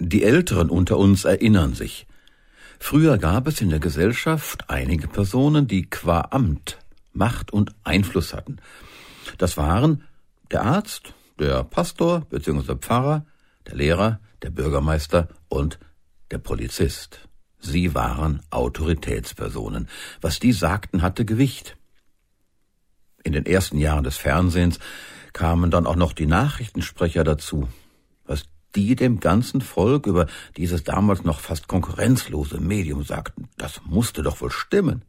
Die Älteren unter uns erinnern sich. Früher gab es in der Gesellschaft einige Personen, die qua Amt Macht und Einfluss hatten. Das waren der Arzt, der Pastor bzw. Pfarrer, der Lehrer, der Bürgermeister und der Polizist. Sie waren Autoritätspersonen. Was die sagten, hatte Gewicht. In den ersten Jahren des Fernsehens kamen dann auch noch die Nachrichtensprecher dazu. Die dem ganzen Volk über dieses damals noch fast konkurrenzlose Medium sagten, das musste doch wohl stimmen.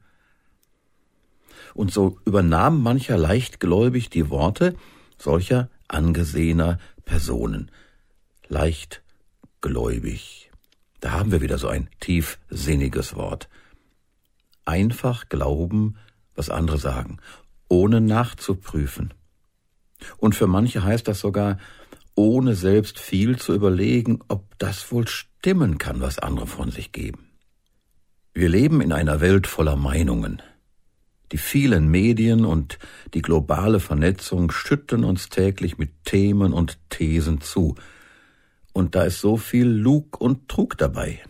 Und so übernahm mancher leichtgläubig die Worte solcher angesehener Personen. Leichtgläubig. Da haben wir wieder so ein tiefsinniges Wort. Einfach glauben, was andere sagen, ohne nachzuprüfen. Und für manche heißt das sogar, ohne selbst viel zu überlegen, ob das wohl stimmen kann, was andere von sich geben. Wir leben in einer Welt voller Meinungen. Die vielen Medien und die globale Vernetzung schütten uns täglich mit Themen und Thesen zu. Und da ist so viel Lug und Trug dabei.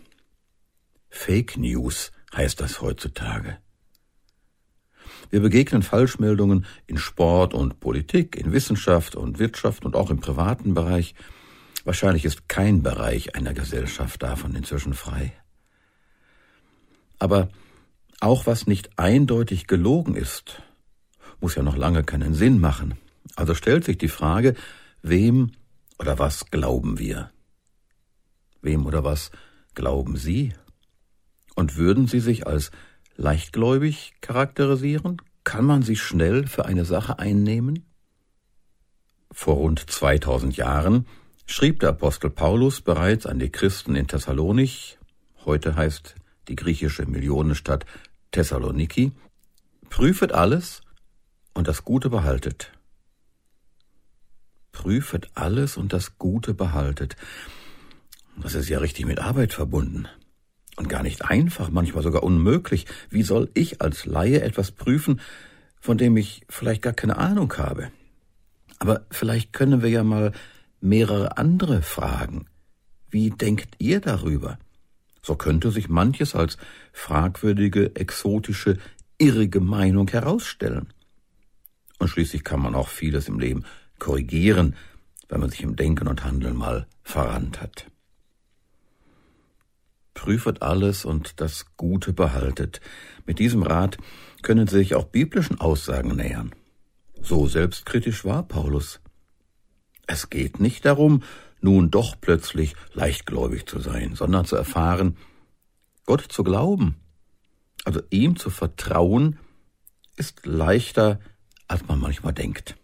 Fake News heißt das heutzutage. Wir begegnen Falschmeldungen in Sport und Politik, in Wissenschaft und Wirtschaft und auch im privaten Bereich. Wahrscheinlich ist kein Bereich einer Gesellschaft davon inzwischen frei. Aber auch was nicht eindeutig gelogen ist, muss ja noch lange keinen Sinn machen. Also stellt sich die Frage, wem oder was glauben wir? Wem oder was glauben Sie? Und würden Sie sich als leichtgläubig charakterisieren? Kann man sich schnell für eine Sache einnehmen? Vor rund 2000 Jahren schrieb der Apostel Paulus bereits an die Christen in Thessalonich, heute heißt die griechische Millionenstadt Thessaloniki, prüfet alles und das Gute behaltet. Prüfet alles und das Gute behaltet. Das ist ja richtig mit Arbeit verbunden. Und gar nicht einfach, manchmal sogar unmöglich. Wie soll ich als Laie etwas prüfen, von dem ich vielleicht gar keine Ahnung habe? Aber vielleicht können wir ja mal mehrere andere fragen. Wie denkt ihr darüber? So könnte sich manches als fragwürdige, exotische, irrige Meinung herausstellen. Und schließlich kann man auch vieles im Leben korrigieren, wenn man sich im Denken und Handeln mal verrannt hat. Prüfet alles und das Gute behaltet. Mit diesem Rat können Sie sich auch biblischen Aussagen nähern. So selbstkritisch war Paulus. Es geht nicht darum, nun doch plötzlich leichtgläubig zu sein, sondern zu erfahren, Gott zu glauben, also ihm zu vertrauen, ist leichter, als man manchmal denkt.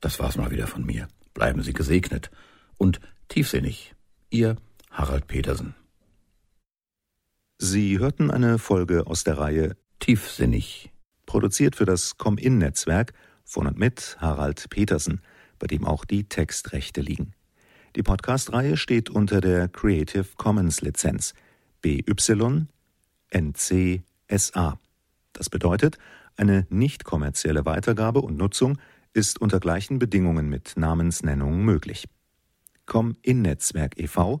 Das war's mal wieder von mir. Bleiben Sie gesegnet und tiefsinnig. Ihr Harald Petersen. Sie hörten eine Folge aus der Reihe Tiefsinnig. Produziert für das Com-In-Netzwerk von und mit Harald Petersen bei dem auch die Textrechte liegen. Die Podcast-Reihe steht unter der Creative Commons Lizenz BY NC-SA. Das bedeutet, eine nicht kommerzielle Weitergabe und Nutzung ist unter gleichen Bedingungen mit Namensnennung möglich. Com in Netzwerk e.V.